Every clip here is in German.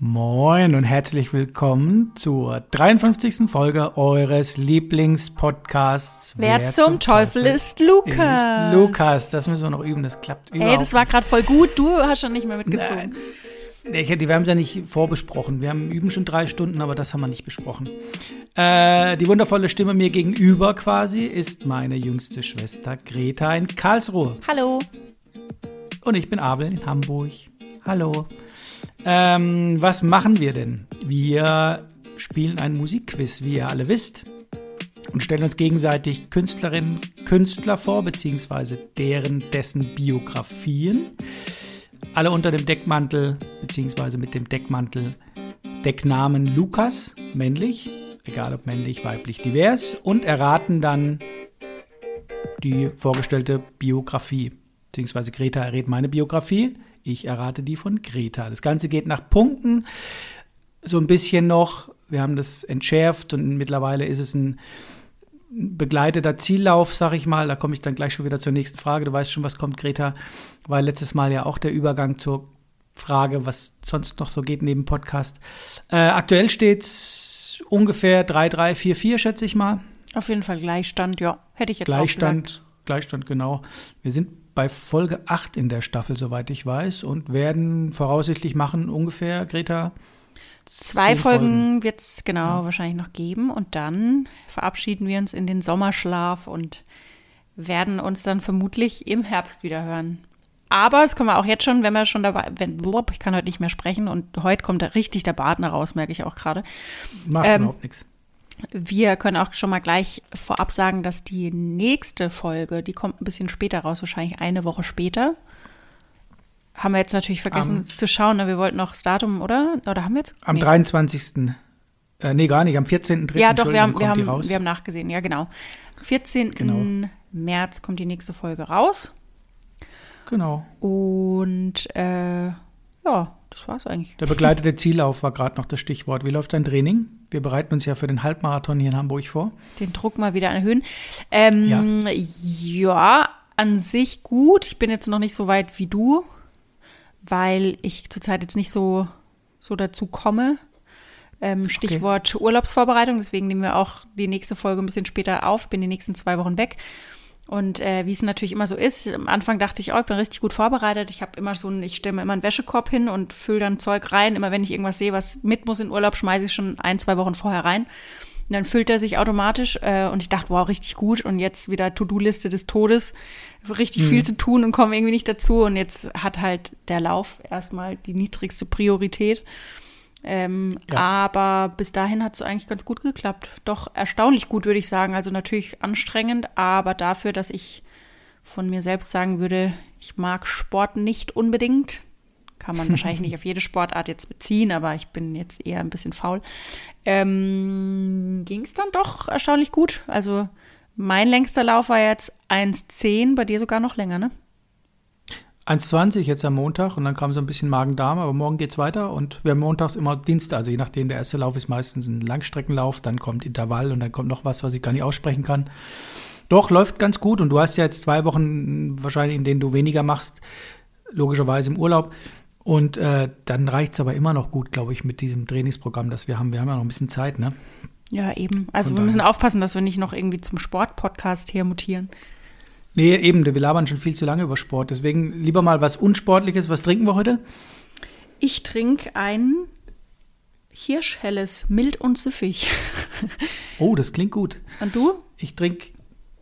Moin und herzlich willkommen zur 53. Folge eures Lieblingspodcasts. Wer, Wer zum, zum Teufel, Teufel, ist Lukas? Ist Lukas, das müssen wir noch üben, das klappt überhaupt Ey, das war gerade voll gut, du hast schon nicht mehr mitgezogen. Nee, ich, wir haben es ja nicht vorbesprochen. Wir haben üben schon drei Stunden, aber das haben wir nicht besprochen. Äh, die wundervolle Stimme mir gegenüber quasi ist meine jüngste Schwester Greta in Karlsruhe. Hallo. Und ich bin Abel in Hamburg. Hallo. Ähm, was machen wir denn? Wir spielen ein Musikquiz, wie ihr alle wisst, und stellen uns gegenseitig Künstlerinnen, Künstler vor, beziehungsweise deren, dessen Biografien. Alle unter dem Deckmantel, beziehungsweise mit dem Deckmantel, Decknamen Lukas, männlich, egal ob männlich, weiblich, divers, und erraten dann die vorgestellte Biografie. Beziehungsweise Greta errät meine Biografie. Ich errate die von Greta. Das Ganze geht nach Punkten. So ein bisschen noch. Wir haben das entschärft und mittlerweile ist es ein begleiteter Ziellauf, sag ich mal. Da komme ich dann gleich schon wieder zur nächsten Frage. Du weißt schon, was kommt, Greta. War letztes Mal ja auch der Übergang zur Frage, was sonst noch so geht neben Podcast. Äh, aktuell steht es ungefähr 3-3, 4-4, schätze ich mal. Auf jeden Fall Gleichstand, ja. Hätte ich jetzt Gleichstand, auch gesagt. Gleichstand, genau. Wir sind bei Folge 8 in der Staffel, soweit ich weiß, und werden voraussichtlich machen ungefähr, Greta. Zwei Folgen, Folgen wird es genau ja. wahrscheinlich noch geben und dann verabschieden wir uns in den Sommerschlaf und werden uns dann vermutlich im Herbst wieder hören. Aber das können wir auch jetzt schon, wenn wir schon dabei, wenn, ich kann heute nicht mehr sprechen und heute kommt da richtig der Partner raus, merke ich auch gerade. Macht ähm, überhaupt nichts. Wir können auch schon mal gleich vorab sagen, dass die nächste Folge, die kommt ein bisschen später raus, wahrscheinlich eine Woche später. Haben wir jetzt natürlich vergessen um, zu schauen. Ne? Wir wollten noch das Datum, oder? Oder haben wir jetzt? Am nee. 23. Äh, nee, gar nicht, am 14.3. Ja, doch, wir haben, wir, haben, wir haben nachgesehen, ja, genau. 14. Genau. März kommt die nächste Folge raus. Genau. Und äh, ja, das war's eigentlich. Der begleitete Ziellauf war gerade noch das Stichwort. Wie läuft dein Training? Wir bereiten uns ja für den Halbmarathon hier in Hamburg vor. Den Druck mal wieder erhöhen. Ähm, ja. ja, an sich gut. Ich bin jetzt noch nicht so weit wie du, weil ich zurzeit jetzt nicht so, so dazu komme. Ähm, Stichwort okay. Urlaubsvorbereitung. Deswegen nehmen wir auch die nächste Folge ein bisschen später auf. Bin die nächsten zwei Wochen weg. Und äh, wie es natürlich immer so ist, am Anfang dachte ich, oh, ich bin richtig gut vorbereitet. Ich habe immer so ein, ich stelle mir immer einen Wäschekorb hin und fülle dann Zeug rein. Immer wenn ich irgendwas sehe, was mit muss in Urlaub, schmeiße ich schon ein, zwei Wochen vorher rein. Und dann füllt er sich automatisch äh, und ich dachte, wow, richtig gut. Und jetzt wieder To-Do-Liste des Todes. Richtig mhm. viel zu tun und komme irgendwie nicht dazu. Und jetzt hat halt der Lauf erstmal die niedrigste Priorität. Ähm, ja. Aber bis dahin hat es eigentlich ganz gut geklappt. Doch erstaunlich gut, würde ich sagen. Also natürlich anstrengend, aber dafür, dass ich von mir selbst sagen würde, ich mag Sport nicht unbedingt. Kann man wahrscheinlich nicht auf jede Sportart jetzt beziehen, aber ich bin jetzt eher ein bisschen faul. Ähm, Ging es dann doch erstaunlich gut. Also mein längster Lauf war jetzt 1,10, bei dir sogar noch länger, ne? 1,20 jetzt am Montag und dann kam so ein bisschen Magen-Darm, aber morgen geht es weiter und wir haben montags immer Dienste, also je nachdem, der erste Lauf ist meistens ein Langstreckenlauf, dann kommt Intervall und dann kommt noch was, was ich gar nicht aussprechen kann. Doch, läuft ganz gut und du hast ja jetzt zwei Wochen wahrscheinlich, in denen du weniger machst, logischerweise im Urlaub. Und äh, dann reicht es aber immer noch gut, glaube ich, mit diesem Trainingsprogramm, das wir haben. Wir haben ja noch ein bisschen Zeit, ne? Ja, eben. Also Von wir müssen aufpassen, dass wir nicht noch irgendwie zum Sport-Podcast hier mutieren. Nee, eben, wir labern schon viel zu lange über Sport. Deswegen lieber mal was Unsportliches. Was trinken wir heute? Ich trinke ein Hirschhelles, mild und süffig. oh, das klingt gut. Und du? Ich trinke,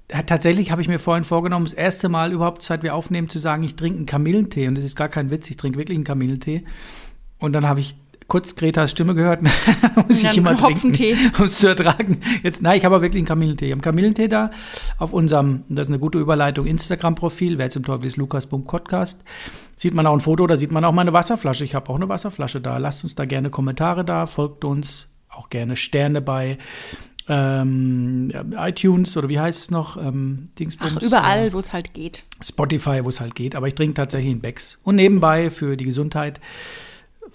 tatsächlich habe ich mir vorhin vorgenommen, das erste Mal überhaupt, seit wir aufnehmen, zu sagen, ich trinke einen Kamillentee. Und das ist gar kein Witz, ich trinke wirklich einen Kamillentee. Und dann habe ich kurz Gretas Stimme gehört, muss ich immer trinken, um es zu ertragen. Jetzt, nein, ich habe wirklich einen Kamillentee. Ich habe einen Kamillentee da auf unserem, das ist eine gute Überleitung, Instagram-Profil, wer zum Teufel ist Lukas.podcast. Sieht man auch ein Foto, da sieht man auch meine Wasserflasche. Ich habe auch eine Wasserflasche da. Lasst uns da gerne Kommentare da, folgt uns, auch gerne Sterne bei ähm, iTunes oder wie heißt es noch? Ähm, Dingsbums, Ach, überall, äh, wo es halt geht. Spotify, wo es halt geht. Aber ich trinke tatsächlich einen Becks. Und nebenbei für die Gesundheit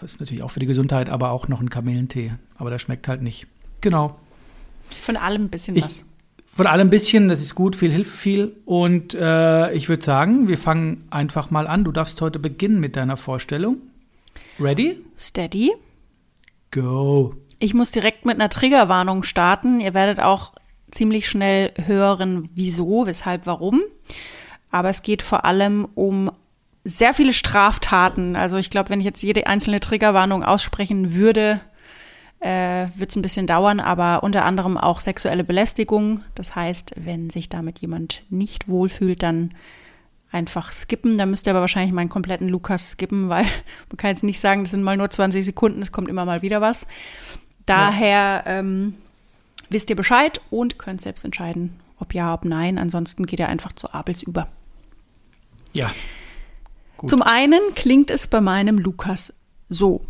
ist natürlich auch für die Gesundheit, aber auch noch ein Kamillentee. Aber der schmeckt halt nicht. Genau. Von allem ein bisschen ich, was. Von allem ein bisschen, das ist gut, viel hilft viel. Und äh, ich würde sagen, wir fangen einfach mal an. Du darfst heute beginnen mit deiner Vorstellung. Ready? Steady. Go. Ich muss direkt mit einer Triggerwarnung starten. Ihr werdet auch ziemlich schnell hören, wieso, weshalb, warum. Aber es geht vor allem um sehr viele Straftaten. Also ich glaube, wenn ich jetzt jede einzelne Triggerwarnung aussprechen würde, äh, wird es ein bisschen dauern, aber unter anderem auch sexuelle Belästigung. Das heißt, wenn sich damit jemand nicht wohlfühlt, dann einfach skippen. Da müsst ihr aber wahrscheinlich meinen kompletten Lukas skippen, weil man kann jetzt nicht sagen, das sind mal nur 20 Sekunden, es kommt immer mal wieder was. Daher ja. ähm, wisst ihr Bescheid und könnt selbst entscheiden, ob ja, ob nein. Ansonsten geht ihr einfach zu Abels über. Ja. Gut. Zum einen klingt es bei meinem Lukas so.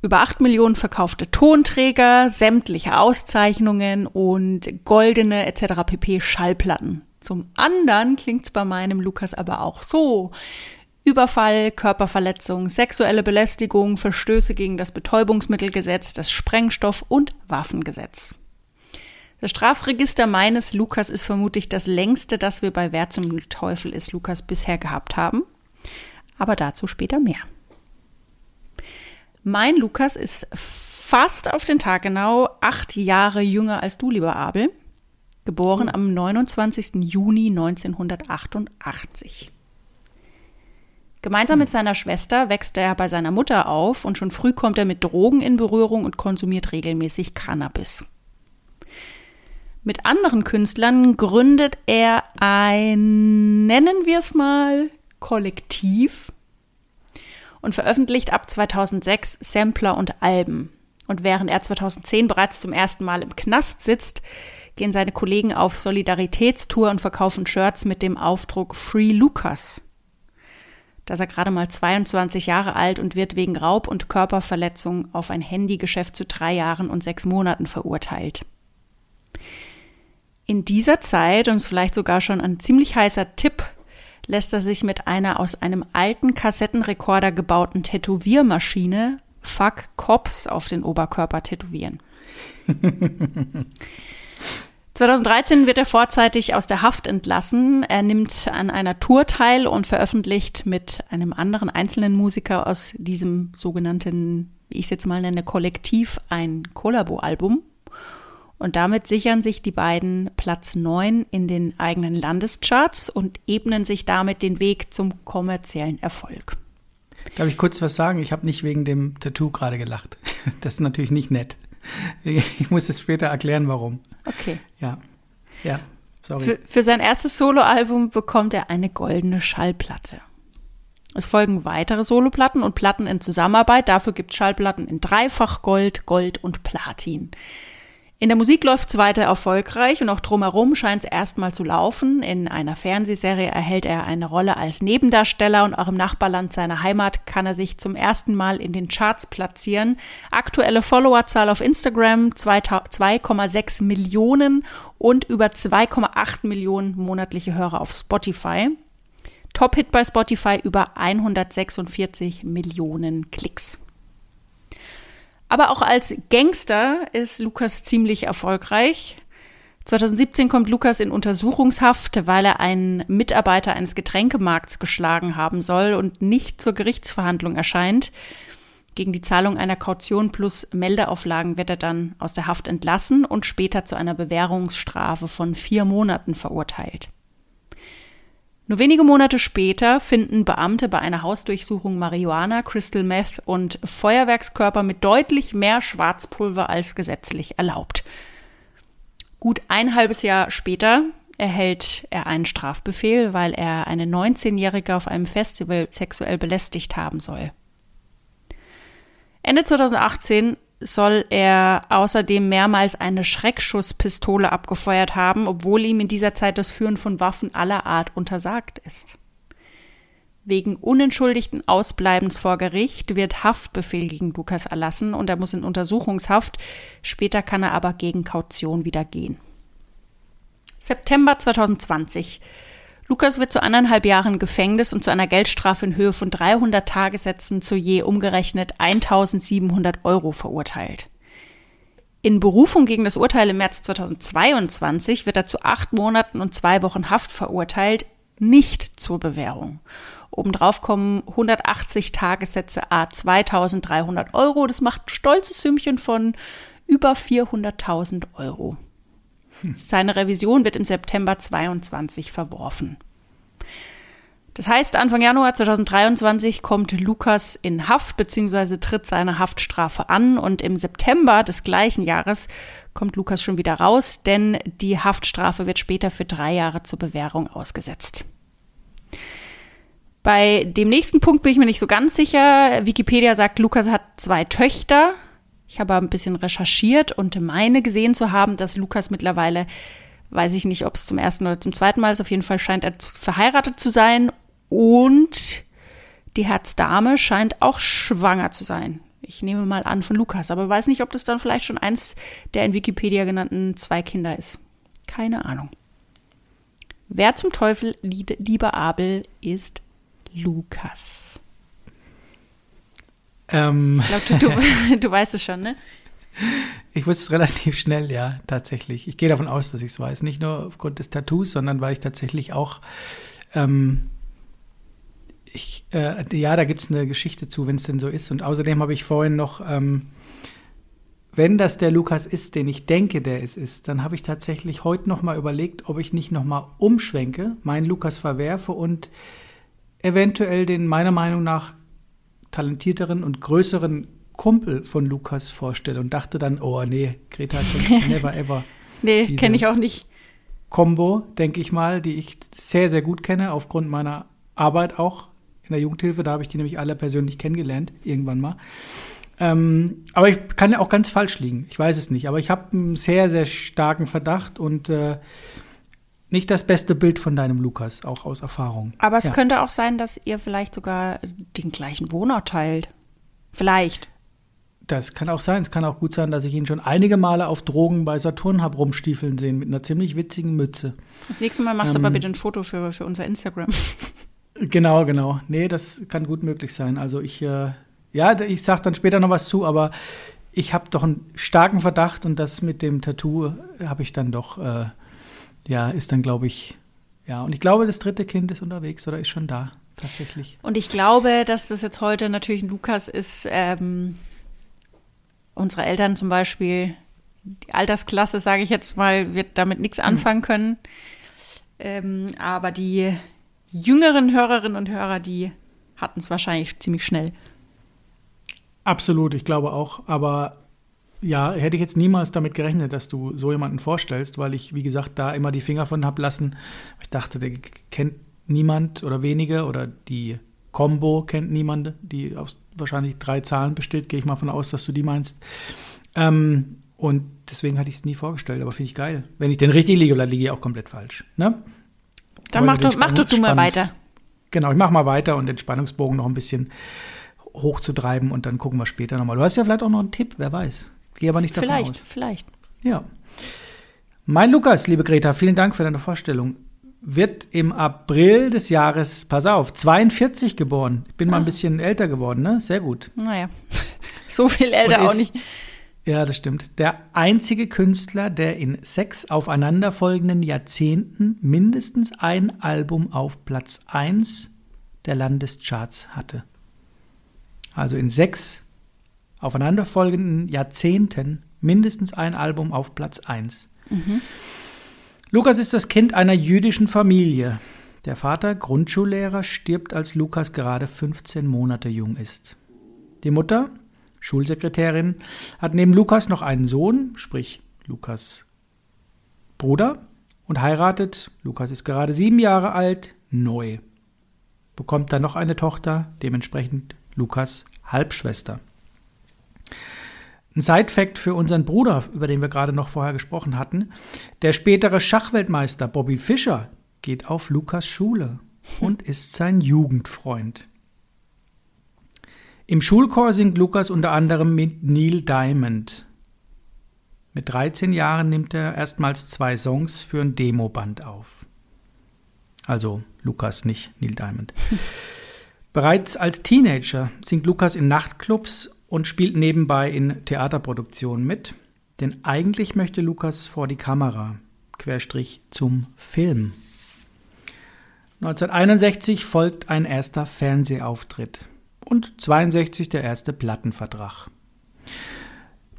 Über 8 Millionen verkaufte Tonträger, sämtliche Auszeichnungen und goldene etc. pp. Schallplatten. Zum anderen klingt es bei meinem Lukas aber auch so. Überfall, Körperverletzung, sexuelle Belästigung, Verstöße gegen das Betäubungsmittelgesetz, das Sprengstoff- und Waffengesetz. Das Strafregister meines Lukas ist vermutlich das längste, das wir bei Wer zum Teufel ist Lukas bisher gehabt haben. Aber dazu später mehr. Mein Lukas ist fast auf den Tag genau acht Jahre jünger als du, lieber Abel. Geboren am 29. Juni 1988. Gemeinsam mit seiner Schwester wächst er bei seiner Mutter auf und schon früh kommt er mit Drogen in Berührung und konsumiert regelmäßig Cannabis. Mit anderen Künstlern gründet er ein, nennen wir es mal, Kollektiv und veröffentlicht ab 2006 Sampler und Alben. Und während er 2010 bereits zum ersten Mal im Knast sitzt, gehen seine Kollegen auf Solidaritätstour und verkaufen Shirts mit dem Aufdruck Free Lucas. Da ist er gerade mal 22 Jahre alt und wird wegen Raub und Körperverletzung auf ein Handygeschäft zu drei Jahren und sechs Monaten verurteilt. In dieser Zeit, und es ist vielleicht sogar schon ein ziemlich heißer Tipp, lässt er sich mit einer aus einem alten Kassettenrekorder gebauten Tätowiermaschine Fuck Cops auf den Oberkörper tätowieren. 2013 wird er vorzeitig aus der Haft entlassen. Er nimmt an einer Tour teil und veröffentlicht mit einem anderen einzelnen Musiker aus diesem sogenannten, wie ich es jetzt mal nenne, Kollektiv ein Kollabo-Album. Und damit sichern sich die beiden Platz 9 in den eigenen Landescharts und ebnen sich damit den Weg zum kommerziellen Erfolg. Darf ich kurz was sagen? Ich habe nicht wegen dem Tattoo gerade gelacht. Das ist natürlich nicht nett. Ich muss es später erklären, warum. Okay. Ja. Ja. Sorry. Für, für sein erstes Soloalbum bekommt er eine goldene Schallplatte. Es folgen weitere Soloplatten und Platten in Zusammenarbeit. Dafür gibt es Schallplatten in Dreifach Gold, Gold und Platin. In der Musik läuft es weiter erfolgreich und auch drumherum scheint es erstmal zu laufen. In einer Fernsehserie erhält er eine Rolle als Nebendarsteller und auch im Nachbarland seiner Heimat kann er sich zum ersten Mal in den Charts platzieren. Aktuelle Followerzahl auf Instagram 2,6 Millionen und über 2,8 Millionen monatliche Hörer auf Spotify. Top-Hit bei Spotify über 146 Millionen Klicks. Aber auch als Gangster ist Lukas ziemlich erfolgreich. 2017 kommt Lukas in Untersuchungshaft, weil er einen Mitarbeiter eines Getränkemarkts geschlagen haben soll und nicht zur Gerichtsverhandlung erscheint. Gegen die Zahlung einer Kaution plus Meldeauflagen wird er dann aus der Haft entlassen und später zu einer Bewährungsstrafe von vier Monaten verurteilt. Nur wenige Monate später finden Beamte bei einer Hausdurchsuchung Marihuana, Crystal Meth und Feuerwerkskörper mit deutlich mehr Schwarzpulver als gesetzlich erlaubt. Gut ein halbes Jahr später erhält er einen Strafbefehl, weil er eine 19-Jährige auf einem Festival sexuell belästigt haben soll. Ende 2018 soll er außerdem mehrmals eine Schreckschusspistole abgefeuert haben, obwohl ihm in dieser Zeit das Führen von Waffen aller Art untersagt ist. Wegen unentschuldigten Ausbleibens vor Gericht wird Haftbefehl gegen Lukas erlassen und er muss in Untersuchungshaft. Später kann er aber gegen Kaution wieder gehen. September 2020 Lukas wird zu anderthalb Jahren Gefängnis und zu einer Geldstrafe in Höhe von 300 Tagessätzen zu je umgerechnet 1700 Euro verurteilt. In Berufung gegen das Urteil im März 2022 wird er zu acht Monaten und zwei Wochen Haft verurteilt, nicht zur Bewährung. Obendrauf kommen 180 Tagessätze a 2300 Euro. Das macht ein stolzes Sümmchen von über 400.000 Euro. Seine Revision wird im September 22 verworfen. Das heißt, Anfang Januar 2023 kommt Lukas in Haft bzw. tritt seine Haftstrafe an und im September des gleichen Jahres kommt Lukas schon wieder raus, denn die Haftstrafe wird später für drei Jahre zur Bewährung ausgesetzt. Bei dem nächsten Punkt bin ich mir nicht so ganz sicher. Wikipedia sagt, Lukas hat zwei Töchter. Ich habe ein bisschen recherchiert und meine gesehen zu haben, dass Lukas mittlerweile, weiß ich nicht, ob es zum ersten oder zum zweiten Mal ist, auf jeden Fall scheint er verheiratet zu sein und die Herzdame scheint auch schwanger zu sein. Ich nehme mal an von Lukas, aber weiß nicht, ob das dann vielleicht schon eins der in Wikipedia genannten zwei Kinder ist. Keine Ahnung. Wer zum Teufel, lieber Abel, ist Lukas? Ähm. Ich glaube, du, du, du weißt es schon, ne? Ich wusste es relativ schnell, ja, tatsächlich. Ich gehe davon aus, dass ich es weiß. Nicht nur aufgrund des Tattoos, sondern weil ich tatsächlich auch ähm, ich, äh, ja, da gibt es eine Geschichte zu, wenn es denn so ist. Und außerdem habe ich vorhin noch, ähm, wenn das der Lukas ist, den ich denke, der es ist, dann habe ich tatsächlich heute noch mal überlegt, ob ich nicht noch mal umschwenke, meinen Lukas verwerfe und eventuell den meiner Meinung nach talentierteren und größeren Kumpel von Lukas vorstelle und dachte dann, oh nee, Greta hat never ever. nee, kenne ich auch nicht. Combo, denke ich mal, die ich sehr, sehr gut kenne, aufgrund meiner Arbeit auch in der Jugendhilfe. Da habe ich die nämlich alle persönlich kennengelernt, irgendwann mal. Ähm, aber ich kann ja auch ganz falsch liegen. Ich weiß es nicht. Aber ich habe einen sehr, sehr starken Verdacht und äh, nicht das beste Bild von deinem Lukas, auch aus Erfahrung. Aber es ja. könnte auch sein, dass ihr vielleicht sogar den gleichen Wohnort teilt. Vielleicht. Das kann auch sein. Es kann auch gut sein, dass ich ihn schon einige Male auf Drogen bei Saturn habe rumstiefeln sehen mit einer ziemlich witzigen Mütze. Das nächste Mal machst ähm, du aber bitte ein Foto für, für unser Instagram. Genau, genau. Nee, das kann gut möglich sein. Also ich, äh, ja, ich sage dann später noch was zu, aber ich habe doch einen starken Verdacht und das mit dem Tattoo habe ich dann doch, äh, ja, ist dann, glaube ich, ja. Und ich glaube, das dritte Kind ist unterwegs oder ist schon da, tatsächlich. Und ich glaube, dass das jetzt heute natürlich ein Lukas ist, ähm, unsere Eltern zum Beispiel, die Altersklasse, sage ich jetzt mal, wird damit nichts hm. anfangen können. Ähm, aber die jüngeren Hörerinnen und Hörer, die hatten es wahrscheinlich ziemlich schnell. Absolut, ich glaube auch. Aber ja, hätte ich jetzt niemals damit gerechnet, dass du so jemanden vorstellst, weil ich, wie gesagt, da immer die Finger von hab lassen. Ich dachte, der kennt niemand oder wenige oder die Combo kennt niemand, die aus wahrscheinlich drei Zahlen besteht. Gehe ich mal von aus, dass du die meinst. Ähm, und deswegen hatte ich es nie vorgestellt, aber finde ich geil. Wenn ich den richtig liege, dann liege ich auch komplett falsch. Ne? Dann mach doch, mach doch du mal weiter. Genau, ich mach mal weiter und den Spannungsbogen noch ein bisschen hochzutreiben und dann gucken wir später nochmal. Du hast ja vielleicht auch noch einen Tipp, wer weiß. Gehe aber nicht davon vielleicht, aus. Vielleicht, vielleicht. Ja. Mein Lukas, liebe Greta, vielen Dank für deine Vorstellung. Wird im April des Jahres, pass auf, 42 geboren. Ich bin ah. mal ein ah. bisschen älter geworden, ne? Sehr gut. Naja, so viel älter auch nicht. Ja, das stimmt. Der einzige Künstler, der in sechs aufeinanderfolgenden Jahrzehnten mindestens ein Album auf Platz 1 der Landescharts hatte. Also in sechs aufeinanderfolgenden Jahrzehnten mindestens ein Album auf Platz 1. Mhm. Lukas ist das Kind einer jüdischen Familie. Der Vater, Grundschullehrer, stirbt, als Lukas gerade 15 Monate jung ist. Die Mutter, Schulsekretärin, hat neben Lukas noch einen Sohn, sprich Lukas Bruder, und heiratet, Lukas ist gerade sieben Jahre alt, neu. Bekommt dann noch eine Tochter, dementsprechend Lukas Halbschwester. Ein Side-Fact für unseren Bruder, über den wir gerade noch vorher gesprochen hatten: Der spätere Schachweltmeister Bobby Fischer geht auf Lukas Schule und ist sein Jugendfreund. Im Schulchor singt Lukas unter anderem mit Neil Diamond. Mit 13 Jahren nimmt er erstmals zwei Songs für ein Demoband auf. Also Lukas, nicht Neil Diamond. Bereits als Teenager singt Lukas in Nachtclubs und spielt nebenbei in Theaterproduktionen mit. Denn eigentlich möchte Lukas vor die Kamera, Querstrich zum Film. 1961 folgt ein erster Fernsehauftritt und 62 der erste Plattenvertrag.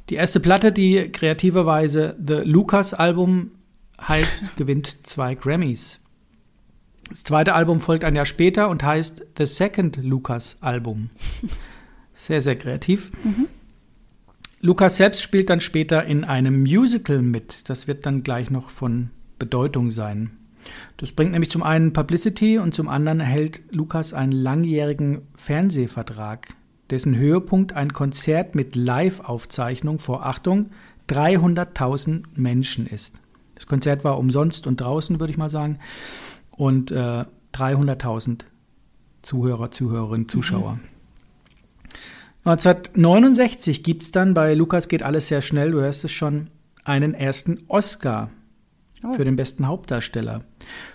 Die erste Platte, die kreativerweise The Lucas Album heißt, gewinnt zwei Grammys. Das zweite Album folgt ein Jahr später und heißt The Second Lucas Album. Sehr, sehr kreativ. Mhm. Lucas selbst spielt dann später in einem Musical mit. Das wird dann gleich noch von Bedeutung sein. Das bringt nämlich zum einen Publicity und zum anderen erhält Lukas einen langjährigen Fernsehvertrag, dessen Höhepunkt ein Konzert mit Live-Aufzeichnung vor Achtung 300.000 Menschen ist. Das Konzert war umsonst und draußen, würde ich mal sagen, und äh, 300.000 Zuhörer, Zuhörerinnen, Zuschauer. Mhm. 1969 gibt es dann bei Lukas geht alles sehr schnell, du hörst es schon, einen ersten Oscar oh. für den besten Hauptdarsteller.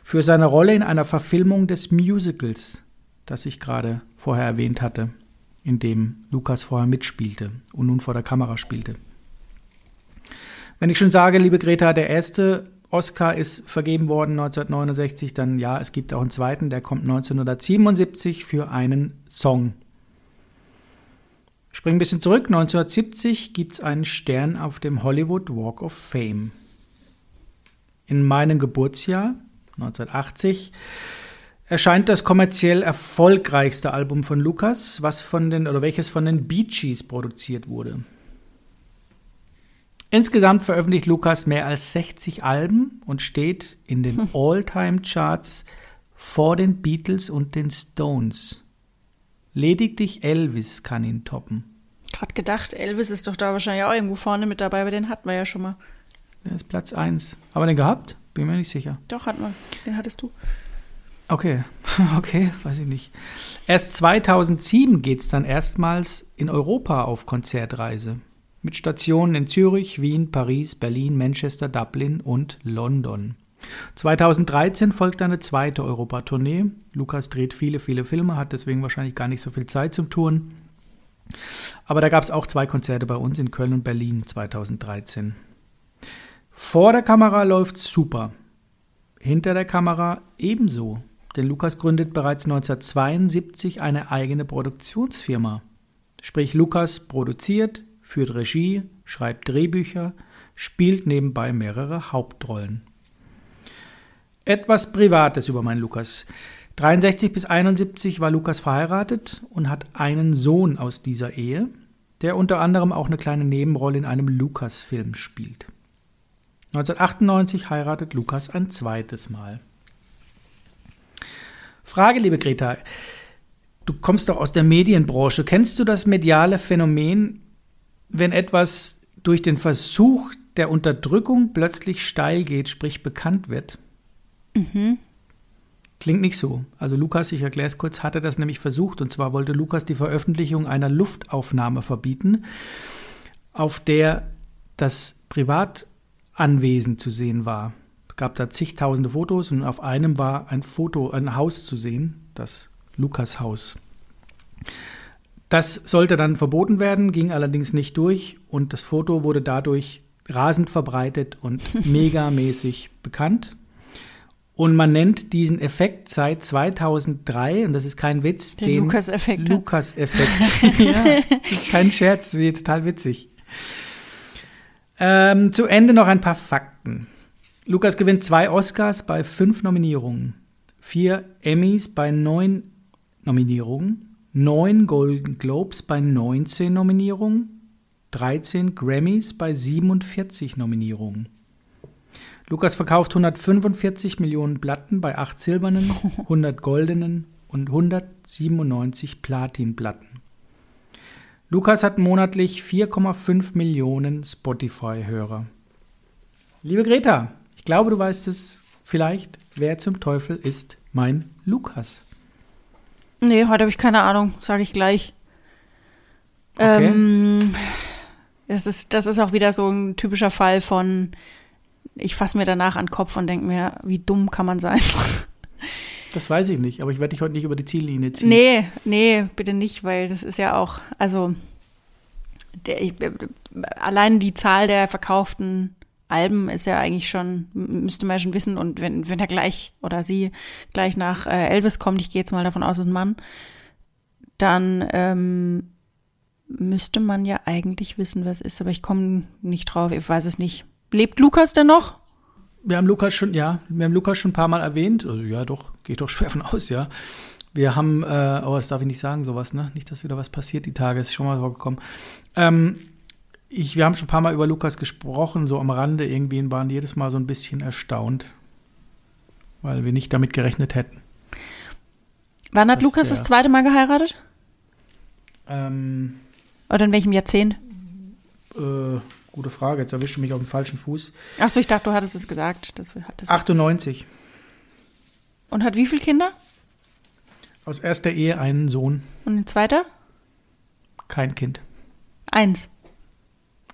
Für seine Rolle in einer Verfilmung des Musicals, das ich gerade vorher erwähnt hatte, in dem Lukas vorher mitspielte und nun vor der Kamera spielte. Wenn ich schon sage, liebe Greta, der erste Oscar ist vergeben worden 1969, dann ja, es gibt auch einen zweiten, der kommt 1977 für einen Song. Spring ein bisschen zurück, 1970 gibt es einen Stern auf dem Hollywood Walk of Fame in meinem Geburtsjahr, 1980, erscheint das kommerziell erfolgreichste Album von Lucas, was von den oder welches von den Bee Gees produziert wurde. Insgesamt veröffentlicht Lucas mehr als 60 Alben und steht in den All-Time-Charts vor den Beatles und den Stones. Lediglich Elvis kann ihn toppen. Gerade gedacht, Elvis ist doch da wahrscheinlich auch irgendwo vorne mit dabei, aber den hatten wir ja schon mal. Der ist Platz 1. Aber den gehabt? Bin mir nicht sicher. Doch, hatten wir. Den hattest du. Okay, okay, weiß ich nicht. Erst 2007 geht es dann erstmals in Europa auf Konzertreise. Mit Stationen in Zürich, Wien, Paris, Berlin, Manchester, Dublin und London. 2013 folgt eine zweite Europatournee. Lukas dreht viele, viele Filme, hat deswegen wahrscheinlich gar nicht so viel Zeit zum Touren. Aber da gab es auch zwei Konzerte bei uns in Köln und Berlin 2013. Vor der Kamera läuft super. Hinter der Kamera ebenso. Denn Lukas gründet bereits 1972 eine eigene Produktionsfirma. Sprich, Lukas produziert, führt Regie, schreibt Drehbücher, spielt nebenbei mehrere Hauptrollen. Etwas Privates über meinen Lukas. 63 bis 71 war Lukas verheiratet und hat einen Sohn aus dieser Ehe, der unter anderem auch eine kleine Nebenrolle in einem Lukas-Film spielt. 1998 heiratet Lukas ein zweites Mal. Frage, liebe Greta, du kommst doch aus der Medienbranche. Kennst du das mediale Phänomen, wenn etwas durch den Versuch der Unterdrückung plötzlich steil geht, sprich bekannt wird? Mhm. Klingt nicht so. Also Lukas, ich erkläre es kurz, hatte das nämlich versucht. Und zwar wollte Lukas die Veröffentlichung einer Luftaufnahme verbieten, auf der das Privat Anwesen zu sehen war. Es gab da zigtausende Fotos und auf einem war ein Foto, ein Haus zu sehen, das Lukas-Haus. Das sollte dann verboten werden, ging allerdings nicht durch und das Foto wurde dadurch rasend verbreitet und megamäßig bekannt. Und man nennt diesen Effekt seit 2003, und das ist kein Witz, den, den Lukas-Effekt. Lukas-Effekt. ja, das ist kein Scherz, wie total witzig. Ähm, zu Ende noch ein paar Fakten. Lukas gewinnt zwei Oscars bei fünf Nominierungen, vier Emmys bei neun Nominierungen, neun Golden Globes bei 19 Nominierungen, 13 Grammys bei 47 Nominierungen. Lukas verkauft 145 Millionen Platten bei 8 silbernen, 100 goldenen und 197 Platinplatten. Lukas hat monatlich 4,5 Millionen Spotify-Hörer. Liebe Greta, ich glaube, du weißt es vielleicht. Wer zum Teufel ist mein Lukas? Nee, heute habe ich keine Ahnung, sage ich gleich. Okay. Ähm, das, ist, das ist auch wieder so ein typischer Fall von, ich fasse mir danach an den Kopf und denke mir, wie dumm kann man sein. Das weiß ich nicht, aber ich werde dich heute nicht über die Ziellinie ziehen. Nee, nee, bitte nicht, weil das ist ja auch, also der, allein die Zahl der verkauften Alben ist ja eigentlich schon, müsste man ja schon wissen. Und wenn, wenn er gleich oder sie gleich nach äh, Elvis kommt, ich gehe jetzt mal davon aus, ist ein Mann, dann ähm, müsste man ja eigentlich wissen, was ist. Aber ich komme nicht drauf, ich weiß es nicht. Lebt Lukas denn noch? Wir haben Lukas schon, ja, wir haben Lukas schon ein paar Mal erwähnt. Also, ja, doch, geht doch schwer von aus, ja. Wir haben, äh, oh, das darf ich nicht sagen, sowas, ne? Nicht, dass wieder was passiert, die Tage ist schon mal vorgekommen. Ähm, ich, wir haben schon ein paar Mal über Lukas gesprochen, so am Rande irgendwie waren jedes Mal so ein bisschen erstaunt, weil wir nicht damit gerechnet hätten. Wann hat Lukas der, das zweite Mal geheiratet? Ähm, Oder in welchem Jahrzehnt? Äh, gute Frage, jetzt erwischt du mich auf dem falschen Fuß. Achso, ich dachte, du hattest es gesagt. Das, hattest 98. Und hat wie viele Kinder? Aus erster Ehe einen Sohn. Und ein zweiter? Kein Kind. Eins.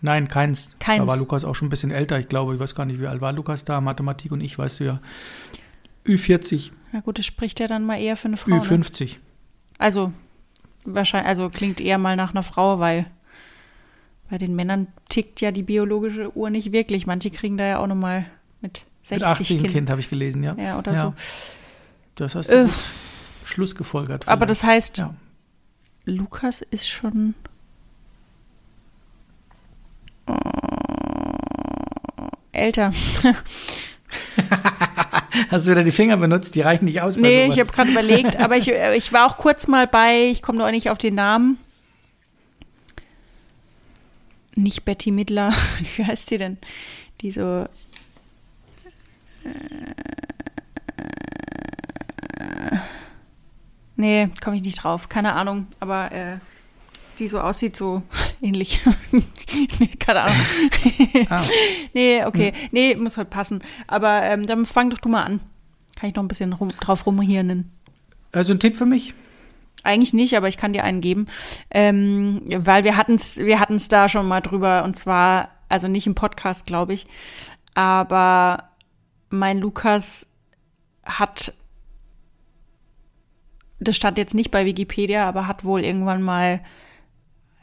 Nein, keins. keins. Da war Lukas auch schon ein bisschen älter. Ich glaube, ich weiß gar nicht, wie alt war Lukas da, Mathematik und ich, weißt du ja. Ü40. Na gut, das spricht ja dann mal eher für eine Frau. Ü50. Ne? Also, wahrscheinlich, also klingt eher mal nach einer Frau, weil bei den Männern tickt ja die biologische Uhr nicht wirklich. Manche kriegen da ja auch nochmal mit 60 Mit 80 kind. Kind, habe ich gelesen, ja. Ja, oder ja. so. Das hast du äh, Schluss gefolgert. Aber das heißt, ja. Lukas ist schon älter. Hast du wieder die Finger benutzt? Die reichen nicht aus. Nee, ich habe gerade überlegt, aber ich, äh, ich war auch kurz mal bei, ich komme nur nicht auf den Namen. Nicht Betty Midler, wie heißt sie denn? Die so. Äh, nee, komme ich nicht drauf. Keine Ahnung, aber äh, die so aussieht, so ähnlich. nee, keine Ahnung. ah. Nee, okay. Hm. Nee, muss halt passen. Aber ähm, dann fang doch du mal an. Kann ich noch ein bisschen rum, drauf rumhirnen. Also ein Tipp für mich? Eigentlich nicht, aber ich kann dir einen geben. Ähm, weil wir hatten es wir hatten's da schon mal drüber und zwar, also nicht im Podcast, glaube ich. Aber mein Lukas hat, das stand jetzt nicht bei Wikipedia, aber hat wohl irgendwann mal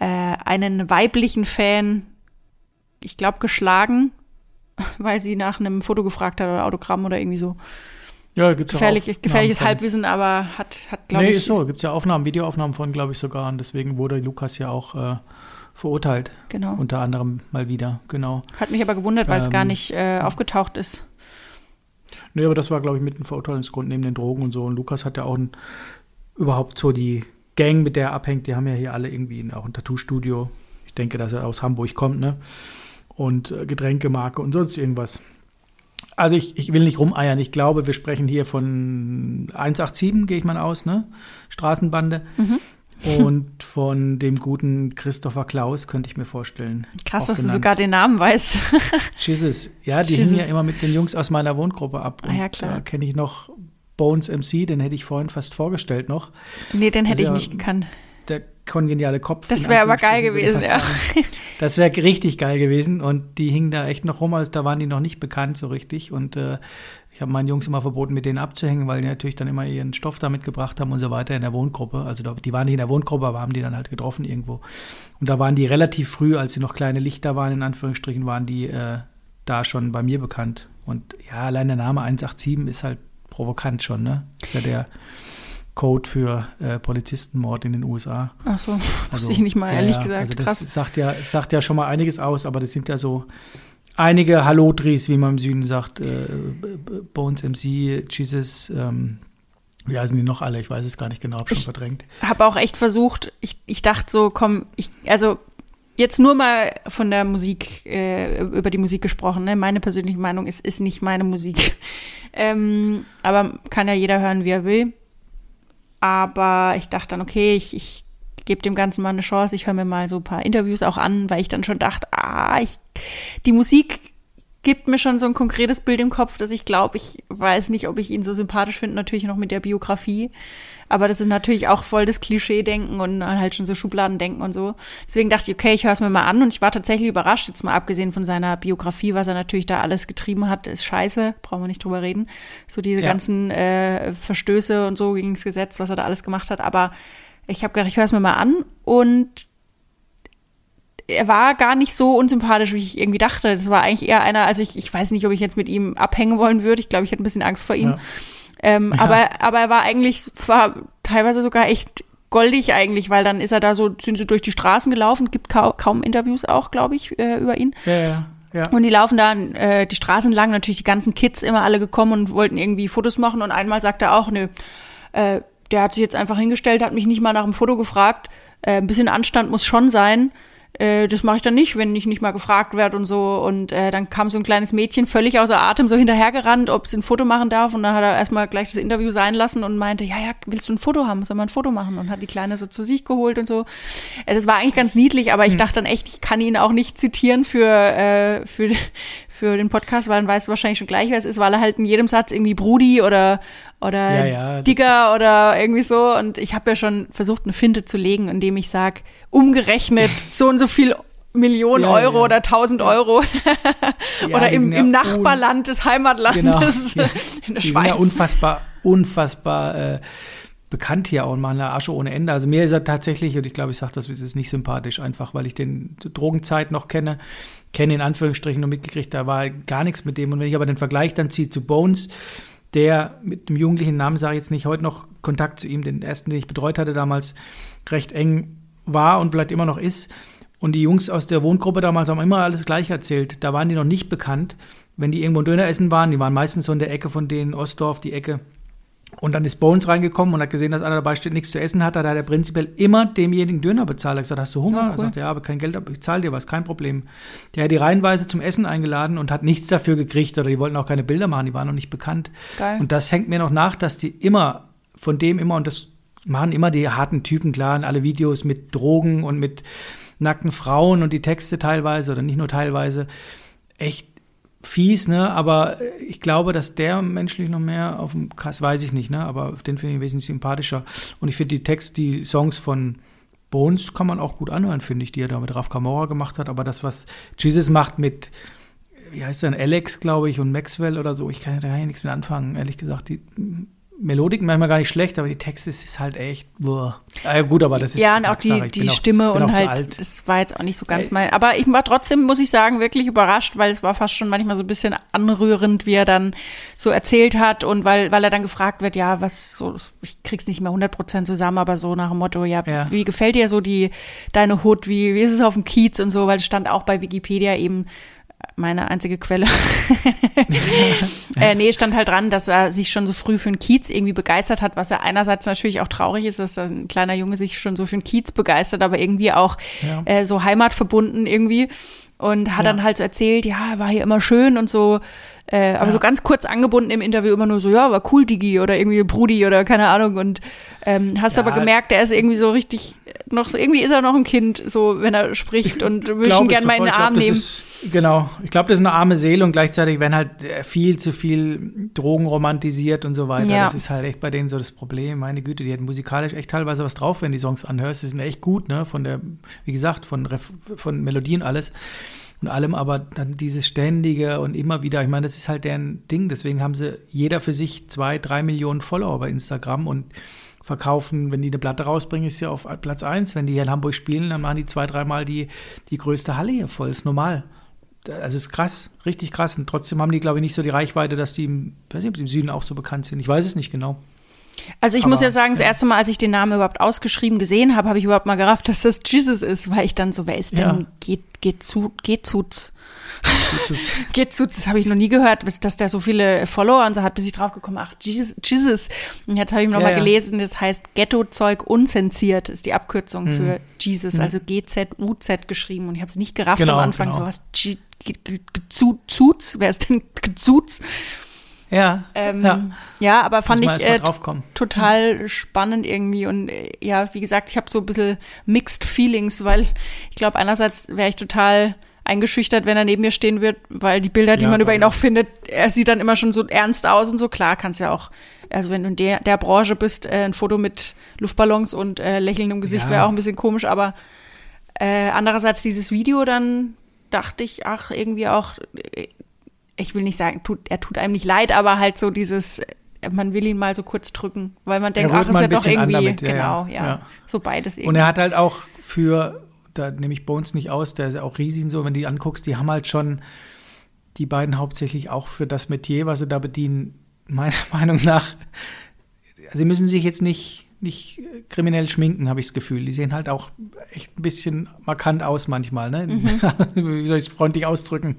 äh, einen weiblichen Fan, ich glaube, geschlagen, weil sie nach einem Foto gefragt hat oder Autogramm oder irgendwie so. Ja, gibt's Gefährlich, ja Gefährliches Halbwissen, aber hat, hat glaube nee, ich. Nee, ist so. Gibt es ja Aufnahmen, Videoaufnahmen von, glaube ich, sogar. Und deswegen wurde Lukas ja auch äh, verurteilt. Genau. Unter anderem mal wieder, genau. Hat mich aber gewundert, weil es ähm, gar nicht äh, aufgetaucht ist. Nee, aber das war, glaube ich, mit ein Verurteilungsgrund neben den Drogen und so. Und Lukas hat ja auch ein, überhaupt so die Gang, mit der er abhängt, die haben ja hier alle irgendwie auch ein Tattoo-Studio. Ich denke, dass er aus Hamburg kommt, ne? Und äh, Getränkemarke und sonst irgendwas. Also ich, ich will nicht rumeiern. Ich glaube, wir sprechen hier von 187, gehe ich mal aus, ne? Straßenbande. Mhm. Und von dem guten Christopher Klaus könnte ich mir vorstellen. Krass, dass genannt. du sogar den Namen weißt. Jesus. Ja, die Jesus. hingen ja immer mit den Jungs aus meiner Wohngruppe ab. Und ah, ja, klar. Da kenne ich noch Bones MC, den hätte ich vorhin fast vorgestellt noch. Nee, den hätte ich nicht gekannt. Kongeniale Kopf. Das wäre aber geil gewesen, ja. Das wäre richtig geil gewesen und die hingen da echt noch rum, also da waren die noch nicht bekannt so richtig und äh, ich habe meinen Jungs immer verboten, mit denen abzuhängen, weil die natürlich dann immer ihren Stoff da mitgebracht haben und so weiter in der Wohngruppe. Also die waren nicht in der Wohngruppe, aber haben die dann halt getroffen irgendwo. Und da waren die relativ früh, als sie noch kleine Lichter waren, in Anführungsstrichen, waren die äh, da schon bei mir bekannt. Und ja, allein der Name 187 ist halt provokant schon, ne? Ist ja der Code für äh, Polizistenmord in den USA. Ach so, also, ich nicht mal, ehrlich ja, gesagt. Also das Krass. Sagt ja, sagt ja schon mal einiges aus, aber das sind ja so einige Hallodris, wie man im Süden sagt. Äh, Bones MC, Jesus, ähm, wie heißen die noch alle? Ich weiß es gar nicht genau, hab schon verdrängt. Habe auch echt versucht, ich, ich dachte so, komm, ich, also jetzt nur mal von der Musik, äh, über die Musik gesprochen. Ne? Meine persönliche Meinung ist, ist nicht meine Musik. ähm, aber kann ja jeder hören, wie er will. Aber ich dachte dann, okay, ich, ich gebe dem Ganzen mal eine Chance. Ich höre mir mal so ein paar Interviews auch an, weil ich dann schon dachte, ah, ich, die Musik gibt mir schon so ein konkretes Bild im Kopf, dass ich glaube, ich weiß nicht, ob ich ihn so sympathisch finde, natürlich noch mit der Biografie. Aber das ist natürlich auch voll das Klischee-Denken und halt schon so Schubladendenken und so. Deswegen dachte ich, okay, ich höre es mir mal an und ich war tatsächlich überrascht, jetzt mal abgesehen von seiner Biografie, was er natürlich da alles getrieben hat, ist scheiße, brauchen wir nicht drüber reden. So diese ja. ganzen äh, Verstöße und so gegen das Gesetz, was er da alles gemacht hat. Aber ich habe gedacht, ich höre es mir mal an und er war gar nicht so unsympathisch, wie ich irgendwie dachte. Das war eigentlich eher einer, also ich, ich weiß nicht, ob ich jetzt mit ihm abhängen wollen würde. Ich glaube, ich hätte ein bisschen Angst vor ihm. Ja. Ähm, ja. aber, aber er war eigentlich, war teilweise sogar echt goldig eigentlich, weil dann ist er da so, sind sie durch die Straßen gelaufen, gibt kaum, kaum Interviews auch, glaube ich, äh, über ihn. Ja, ja. Ja. Und die laufen dann äh, die Straßen lang, natürlich die ganzen Kids immer alle gekommen und wollten irgendwie Fotos machen. Und einmal sagt er auch, nö, äh, der hat sich jetzt einfach hingestellt, hat mich nicht mal nach dem Foto gefragt. Äh, ein bisschen Anstand muss schon sein äh, das mache ich dann nicht, wenn ich nicht mal gefragt werde und so. Und äh, dann kam so ein kleines Mädchen völlig außer Atem so hinterhergerannt, ob sie ein Foto machen darf. Und dann hat er erstmal gleich das Interview sein lassen und meinte, ja, ja, willst du ein Foto haben? Soll man ein Foto machen? Und hat die Kleine so zu sich geholt und so. Äh, das war eigentlich ganz niedlich, aber ich hm. dachte dann echt, ich kann ihn auch nicht zitieren für, äh, für, für den Podcast, weil dann weißt du wahrscheinlich schon gleich, wer es ist, weil er halt in jedem Satz irgendwie Brudi oder oder ja, ja, Digger oder irgendwie so. Und ich habe ja schon versucht, eine Finte zu legen, indem ich sage, umgerechnet so und so viel Millionen ja, Euro oder 1000 Euro oder im, im Nachbarland des Heimatlandes genau, in der die Schweiz. Sind ja unfassbar, unfassbar äh, bekannt hier auch und machen eine Asche ohne Ende. Also mir ist er tatsächlich, und ich glaube, ich sage das, ist nicht sympathisch, einfach weil ich den Drogenzeit noch kenne, kenne in Anführungsstrichen und mitgekriegt, da war gar nichts mit dem. Und wenn ich aber den Vergleich dann ziehe zu Bones, der mit dem jugendlichen Namen, sage ich jetzt nicht, heute noch Kontakt zu ihm, den ersten, den ich betreut hatte damals, recht eng war und vielleicht immer noch ist. Und die Jungs aus der Wohngruppe damals haben immer alles gleich erzählt. Da waren die noch nicht bekannt. Wenn die irgendwo Döner essen waren, die waren meistens so in der Ecke von denen, Ostdorf, die Ecke, und dann ist Bones reingekommen und hat gesehen, dass einer dabei steht, nichts zu essen hat. Da hat er prinzipiell immer demjenigen Döner bezahlt. Er hat gesagt, hast du Hunger? Ja, cool. Er sagt, ja, aber kein Geld, aber ich zahle dir was, kein Problem. Der hat die reihenweise zum Essen eingeladen und hat nichts dafür gekriegt oder die wollten auch keine Bilder machen, die waren noch nicht bekannt. Geil. Und das hängt mir noch nach, dass die immer, von dem immer, und das machen immer die harten Typen klar in alle Videos mit Drogen und mit nackten Frauen und die Texte teilweise oder nicht nur teilweise, echt fies, ne? Aber ich glaube, dass der menschlich noch mehr auf dem Kass, weiß ich nicht, ne? Aber den finde ich wesentlich sympathischer. Und ich finde die Text, die Songs von Bones kann man auch gut anhören, finde ich, die er da mit Raf Kamora gemacht hat. Aber das, was Jesus macht mit, wie heißt der, Alex, glaube ich, und Maxwell oder so, ich kann da nichts mehr anfangen, ehrlich gesagt. Die Melodik manchmal gar nicht schlecht, aber die Texte ist halt echt, boah. Ja, gut, aber das ist. Ja, und auch die, die Stimme auch, und halt, das war jetzt auch nicht so ganz mein. Aber ich war trotzdem, muss ich sagen, wirklich überrascht, weil es war fast schon manchmal so ein bisschen anrührend, wie er dann so erzählt hat und weil, weil er dann gefragt wird, ja, was so, ich krieg's nicht mehr 100 Prozent zusammen, aber so nach dem Motto, ja, ja, wie gefällt dir so die, deine Hut, wie, wie ist es auf dem Kiez und so, weil es stand auch bei Wikipedia eben, meine einzige Quelle. äh, nee, stand halt dran, dass er sich schon so früh für einen Kiez irgendwie begeistert hat, was ja einerseits natürlich auch traurig ist, dass ein kleiner Junge sich schon so für einen Kiez begeistert, aber irgendwie auch ja. äh, so heimatverbunden irgendwie. Und hat ja. dann halt so erzählt, ja, war hier immer schön und so, äh, aber ja. so ganz kurz angebunden im Interview immer nur so, ja, war cool, Digi oder irgendwie Brudi oder keine Ahnung. Und ähm, hast ja. aber gemerkt, der ist irgendwie so richtig, noch so, irgendwie ist er noch ein Kind, so wenn er spricht und will ihn gerne mal in den Arm glaub, nehmen. Ist, genau, ich glaube, das ist eine arme Seele und gleichzeitig werden halt äh, viel zu viel Drogen romantisiert und so weiter. Ja. Das ist halt echt bei denen so das Problem. Meine Güte, die hätten musikalisch echt teilweise was drauf, wenn die Songs anhörst. Die sind echt gut, ne? Von der, wie gesagt, von, von Melodien alles und allem, aber dann dieses ständige und immer wieder, ich meine, das ist halt deren Ding. Deswegen haben sie jeder für sich zwei, drei Millionen Follower bei Instagram und verkaufen, wenn die eine Platte rausbringen, ist ja auf Platz eins. Wenn die hier in Hamburg spielen, dann machen die zwei, dreimal die, die größte Halle hier voll. Ist normal. Also ist krass, richtig krass. Und trotzdem haben die, glaube ich, nicht so die Reichweite, dass die im, weiß nicht, im Süden auch so bekannt sind. Ich weiß es nicht genau. Also ich Aber, muss ja sagen, das erste Mal, als ich den Namen überhaupt ausgeschrieben gesehen habe, habe ich überhaupt mal gerafft, dass das Jesus ist, weil ich dann so, wer ist denn ja. geht, geht zu, geht zu, geht zu, das habe ich noch nie gehört, dass der so viele Follower und so hat, bis ich drauf gekommen, ach, Jesus, Jesus. Und jetzt habe ich noch ja, ja. gelesen, das heißt Ghetto-Zeug unzensiert, ist die Abkürzung mhm. für Jesus, mhm. also G-Z-U-Z geschrieben und ich habe es nicht gerafft genau, am Anfang, genau. so was, Gezuz, wer ist denn Gezuz? Ja, ähm, ja. ja, aber fand ich äh, total mhm. spannend irgendwie und äh, ja, wie gesagt, ich habe so ein bisschen mixed feelings, weil ich glaube, einerseits wäre ich total eingeschüchtert, wenn er neben mir stehen wird, weil die Bilder, die ja, man über ihn auch findet, er sieht dann immer schon so ernst aus und so. Klar, kannst ja auch, also wenn du in der, der Branche bist, äh, ein Foto mit Luftballons und äh, lächelndem Gesicht ja. wäre auch ein bisschen komisch, aber äh, andererseits dieses Video, dann dachte ich, ach, irgendwie auch, äh, ich will nicht sagen, tut, er tut einem nicht leid, aber halt so dieses, man will ihn mal so kurz drücken, weil man denkt, ach, ist ja doch irgendwie, damit, ja, genau, ja, ja, so beides irgendwie. Und er hat halt auch für da nehme ich Bones nicht aus, der ist ja auch riesig so, wenn du die anguckst, die haben halt schon die beiden hauptsächlich auch für das Metier, was sie da bedienen, meiner Meinung nach, sie müssen sich jetzt nicht, nicht kriminell schminken, habe ich das Gefühl. Die sehen halt auch echt ein bisschen markant aus manchmal. Ne? Mhm. Wie soll ich es freundlich ausdrücken?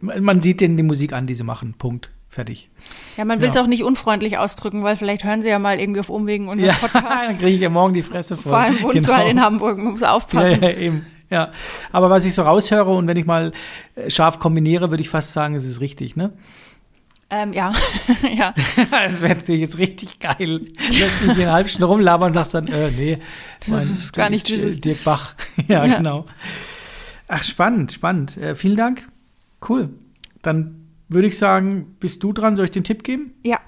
Man sieht denen die Musik an, die sie machen. Punkt. Fertig. Ja, man will es ja. auch nicht unfreundlich ausdrücken, weil vielleicht hören sie ja mal irgendwie auf Umwegen unseren ja, Podcast. dann kriege ich ja morgen die Fresse voll. Vor allem wohnst genau. du halt in Hamburg, muss aufpassen. Ja, ja, eben. Ja, aber was ich so raushöre und wenn ich mal äh, scharf kombiniere, würde ich fast sagen, es ist richtig, ne? Ähm, ja. ja. das wäre natürlich jetzt richtig geil. Lässt mich eine halbe Stunde rumlabern und sagst dann, äh, nee, das mein, ist gar nicht dieses äh, Dirk Bach. ja, ja, genau. Ach, spannend, spannend. Äh, vielen Dank. Cool. Dann würde ich sagen, bist du dran? Soll ich den Tipp geben? Ja.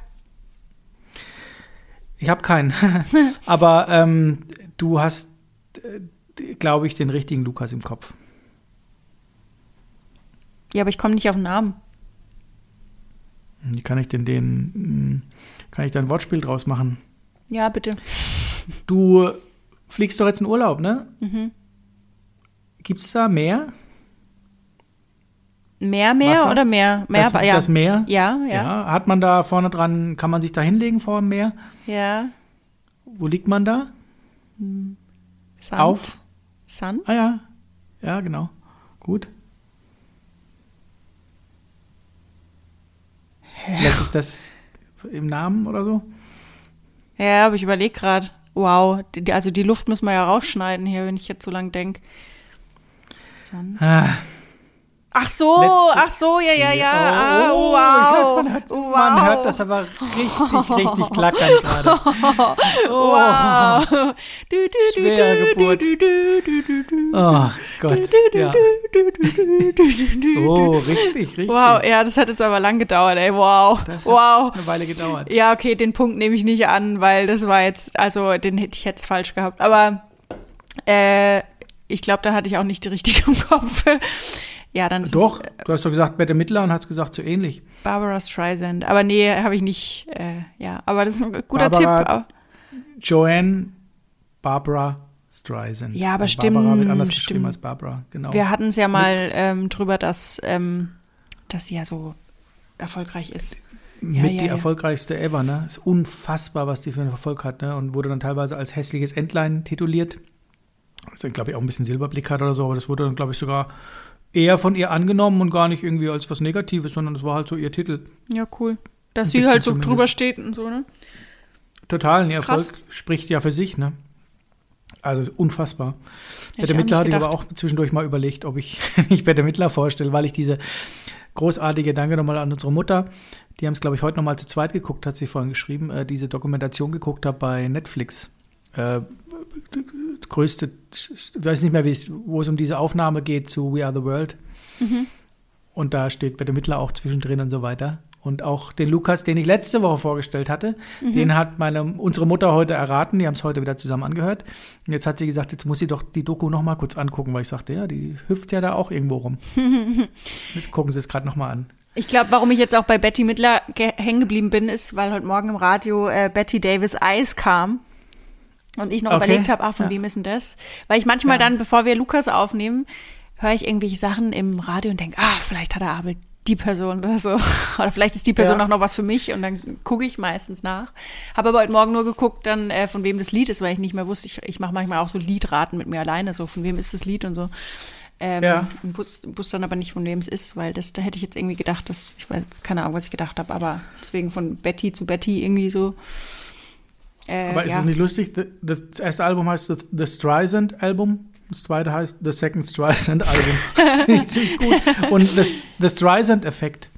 Ich habe keinen. Aber ähm, du hast, äh, glaube ich, den richtigen Lukas im Kopf. Ja, aber ich komme nicht auf den Namen. Wie kann ich denn den, hm, kann ich da ein Wortspiel draus machen? Ja, bitte. Du fliegst doch jetzt in Urlaub, ne? Mhm. Gibt es da mehr? Mehr, mehr Wasser? oder mehr? Mehr, das, ja. das Meer? Ja, ja, ja. Hat man da vorne dran, kann man sich da hinlegen vor dem Meer? Ja. Wo liegt man da? Sand. Auf? Sand? Ah ja. Ja, genau. Gut. Vielleicht ist das im Namen oder so? Ja, aber ich überlege gerade. Wow, die, also die Luft müssen wir ja rausschneiden hier, wenn ich jetzt so lang denke. Ah. Ach so, Letzte. ach so, ja, ja, ja. Ah, oh, wow. man, hört, wow. man hört das aber richtig, richtig klackern gerade. Oh. Wow. Du, du, Schwere Geburt. Oh Gott, ja. Oh, richtig, richtig. Wow, ja, das hat jetzt aber lang gedauert, ey, wow. Das wow. hat eine Weile gedauert. Ja, okay, den Punkt nehme ich nicht an, weil das war jetzt, also den hätte ich jetzt falsch gehabt. Aber äh, ich glaube, da hatte ich auch nicht die richtige im Kopf. Ja, dann ist Doch, es, äh, du hast doch gesagt Bette Midler und hast gesagt so ähnlich. Barbara Streisand. Aber nee, habe ich nicht. Äh, ja, aber das ist ein guter Barbara, Tipp. Joanne Barbara Streisand. Ja, aber stimmt. Barbara wird anders stimmt. geschrieben als Barbara, genau. Wir hatten es ja mal ähm, drüber, dass, ähm, dass sie ja so erfolgreich ist. Mit ja, ja, die ja. erfolgreichste ever, ne? Ist unfassbar, was die für einen Erfolg hat, ne? Und wurde dann teilweise als hässliches Entlein tituliert. Also, glaube ich, auch ein bisschen Silberblick hat oder so, aber das wurde dann, glaube ich, sogar eher von ihr angenommen und gar nicht irgendwie als was Negatives, sondern das war halt so ihr Titel. Ja, cool. Dass sie halt so zumindest. drüber steht und so, ne? Total, ihr Erfolg spricht ja für sich, ne? Also unfassbar. Bette Mittler hatte ich aber auch zwischendurch mal überlegt, ob ich nicht Bette Mittler vorstelle, weil ich diese großartige, danke nochmal an unsere Mutter, die haben es, glaube ich, heute nochmal zu zweit geguckt, hat sie vorhin geschrieben, äh, diese Dokumentation geguckt habe bei Netflix. Äh, größte, ich weiß nicht mehr, wo es um diese Aufnahme geht zu We Are the World. Mhm. Und da steht Bette Mittler auch zwischendrin und so weiter. Und auch den Lukas, den ich letzte Woche vorgestellt hatte, mhm. den hat meine, unsere Mutter heute erraten. Die haben es heute wieder zusammen angehört. Und jetzt hat sie gesagt, jetzt muss sie doch die Doku noch mal kurz angucken, weil ich sagte, ja, die hüpft ja da auch irgendwo rum. jetzt gucken sie es gerade noch mal an. Ich glaube, warum ich jetzt auch bei Betty Mittler hängen geblieben bin, ist, weil heute Morgen im Radio äh, Betty Davis Eyes kam. Und ich noch okay. überlegt habe, ah, von ja. wem ist denn das? Weil ich manchmal ja. dann, bevor wir Lukas aufnehmen, höre ich irgendwelche Sachen im Radio und denke, ah, vielleicht hat er Abel die Person oder so. Oder vielleicht ist die Person ja. auch noch was für mich und dann gucke ich meistens nach. Habe aber heute Morgen nur geguckt, dann äh, von wem das Lied ist, weil ich nicht mehr wusste. Ich, ich mache manchmal auch so Liedraten mit mir alleine, so von wem ist das Lied und so. Ähm, ja. wusste dann aber nicht, von wem es ist, weil das, da hätte ich jetzt irgendwie gedacht, dass, ich weiß, keine Ahnung, was ich gedacht habe, aber deswegen von Betty zu Betty irgendwie so. Äh, Aber ist ja. es nicht lustig? Das erste Album heißt The, Streisand Album. Das zweite heißt The Second Streisand Album. Finde ich ziemlich gut. Und das, The Streisand Effekt.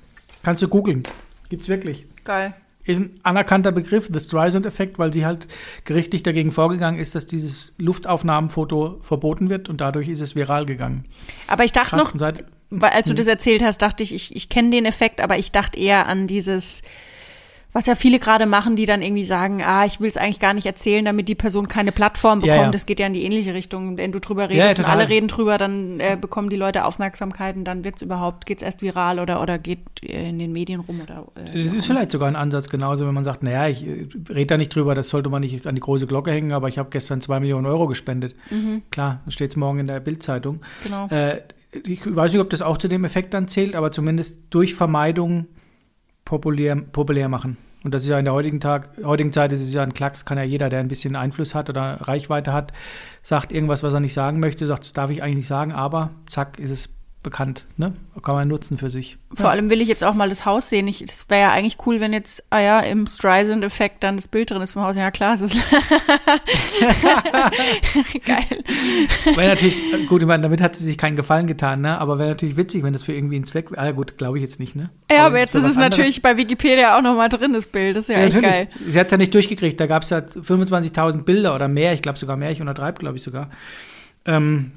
Kannst du googeln. Gibt's wirklich. Geil. Ist ein anerkannter Begriff, The Streisand-Effekt, weil sie halt gerichtlich dagegen vorgegangen ist, dass dieses Luftaufnahmenfoto verboten wird und dadurch ist es viral gegangen. Aber ich dachte Krass, noch, weil als du hm. das erzählt hast, dachte ich, ich, ich kenne den Effekt, aber ich dachte eher an dieses Was ja viele gerade machen, die dann irgendwie sagen, ah, ich will es eigentlich gar nicht erzählen, damit die Person keine Plattform bekommt. Ja, ja. Das geht ja in die ähnliche Richtung. Wenn du drüber Ja, redest und total. alle reden drüber, dann äh, bekommen die Leute Aufmerksamkeit und dann wird's überhaupt, geht's erst viral oder, oder geht äh, in den Medien rum oder. Äh, Das ist vielleicht sogar ein Ansatz genauso, wenn man sagt, naja, ich äh, rede da nicht drüber, das sollte man nicht an die große Glocke hängen, aber ich habe gestern zwei Millionen Euro gespendet. Klar, das steht morgen in der Bildzeitung. genau. Äh, ich weiß nicht, ob das auch zu dem Effekt dann zählt, aber zumindest durch Vermeidung populär, populär machen. Und das ist ja in der heutigen Tag, heutigen Zeit ist es ja ein Klacks, kann ja jeder, der ein bisschen Einfluss hat oder Reichweite hat, sagt irgendwas, was er nicht sagen möchte, sagt, das darf ich eigentlich nicht sagen, aber zack, ist es bekannt. Ne? Kann man nutzen für sich. Vor allem will ich jetzt auch mal das Haus sehen. Ich, es wäre ja eigentlich cool, wenn jetzt, ah ja, im Streisand-Effekt dann das Bild drin ist vom Haus. Ja, klar, es ist geil. Wäre natürlich, gut, ich meine, damit hat sie sich keinen Gefallen getan, ne? aber wäre natürlich witzig, wenn das für irgendwie einen Zweck, ah ja gut, glaube ich jetzt nicht, ne? Ja, aber wenn jetzt ist es natürlich bei Wikipedia auch nochmal drin, das Bild. Das ist ja, Ja, echt geil. Sie hat es ja nicht durchgekriegt. Da gab es ja 25.000 Bilder oder mehr. Ich glaube sogar mehr. Ich untertreibe, glaube ich sogar. Ähm,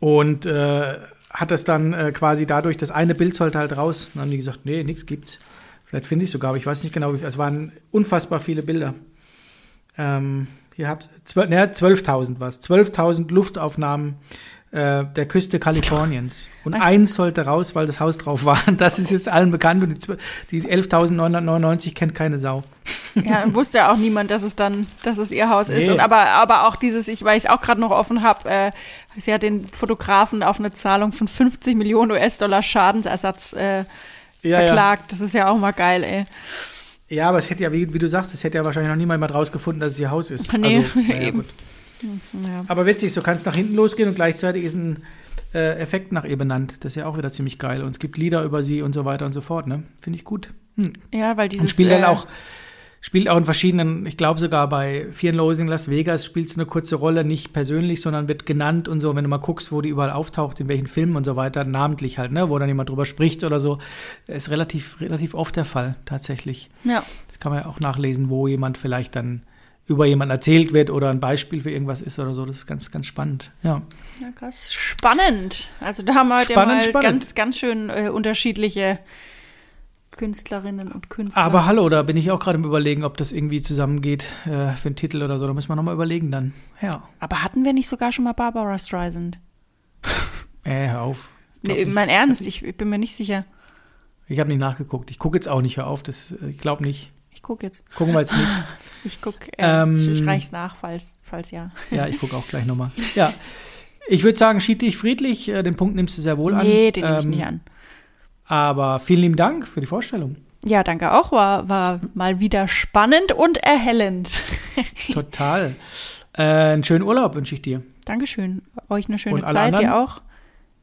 und äh, hat das dann äh, quasi dadurch, das eine Bild sollte halt raus. Dann haben die gesagt, nee, nichts gibt's. Vielleicht finde ich sogar, aber ich weiß nicht genau, wie viel. Es waren unfassbar viele Bilder. Ähm, ihr habt zwölf- naja, 12.000 was. 12.000 Luftaufnahmen äh, der Küste Kaliforniens. Und so. eins sollte raus, weil das Haus drauf war. Das ist jetzt allen bekannt und die, die 11.999 kennt keine Sau. Ja, und wusste ja auch niemand, dass es dann, dass es ihr Haus ist. Nee. Und aber, aber auch dieses, ich, weil ich es auch gerade noch offen habe, äh, sie hat den Fotografen auf eine Zahlung von 50 Millionen US-Dollar Schadensersatz äh, Ja, ja. verklagt. Das ist ja auch mal geil, ey. Ja, aber es hätte ja, wie, wie du sagst, es hätte ja wahrscheinlich noch niemand mal rausgefunden, dass es ihr Haus ist. Nee, naja, eben. gut. Ja. Aber witzig, so kann es nach hinten losgehen und gleichzeitig ist ein äh, Effekt nach ihr benannt. Das ist ja auch wieder ziemlich geil. Und es gibt Lieder über sie und so weiter und so fort, ne? Finde ich gut. Hm. ja, weil dieses. Und spielt dann äh, auch, spielt auch in verschiedenen, ich glaube sogar bei Fear and Loathing Las Vegas spielt es eine kurze Rolle, nicht persönlich, sondern wird genannt und so. Wenn du mal guckst, wo die überall auftaucht, in welchen Filmen und so weiter, namentlich halt, ne? Wo dann jemand drüber spricht oder so. Ist relativ, relativ oft der Fall, tatsächlich. Ja. Das kann man ja auch nachlesen, wo jemand vielleicht dann über jemanden erzählt wird oder ein Beispiel für irgendwas ist oder so. Das ist ganz, ganz spannend. Ja. Ja, krass. Spannend. Also da haben wir heute Spannend, mal spannend. ganz, ganz schön äh, unterschiedliche Künstlerinnen und Künstler. Aber hallo, da bin ich auch gerade im Überlegen, ob das irgendwie zusammengeht äh, für einen Titel oder so. Da müssen wir nochmal überlegen dann. Ja. Aber hatten wir nicht sogar schon mal Barbara Streisand? Äh, hör auf. Nee, mein Ernst, ich, ich bin mir nicht sicher. Ich habe nicht nachgeguckt. Ich gucke jetzt auch nicht, hör auf. Das, äh, ich glaube nicht. Ich gucke jetzt. Gucken wir jetzt nicht. Ich gucke, äh, Ähm, ich, ich reich's nach, falls, falls ja. Ja, ich gucke auch gleich nochmal. Ja. Ich würde sagen, schied dich friedlich. Äh, Den Punkt nimmst du sehr wohl an. Nee, den nehme ich Ähm, nicht an. Aber vielen lieben Dank für die Vorstellung. Ja, danke auch. War, war mal wieder spannend und erhellend. Total. Äh, einen schönen Urlaub wünsche ich dir. Dankeschön. Euch eine schöne Zeit, dir anderen? auch.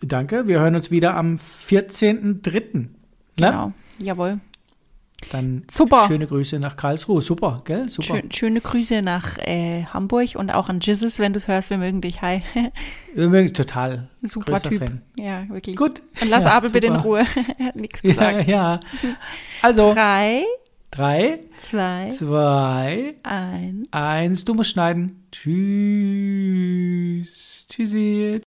Danke. Wir hören uns wieder am 14.03. Ne? Genau. Jawohl. Dann Super. schöne Grüße nach Karlsruhe. Super, gell? Super. Schön, schöne Grüße nach äh, Hamburg und auch an Jizzes, wenn du es hörst. Wir mögen dich. Hi. Wir mögen total. Super Typ. Fan. Ja, wirklich. Gut. Und lass Ja, Abel bitte in. Ruhe. er hat nichts Ja, gesagt. ja. Also, Drei, drei, zwei, zwei, eins. eins. Du musst schneiden. Tschüss. Tschüssi.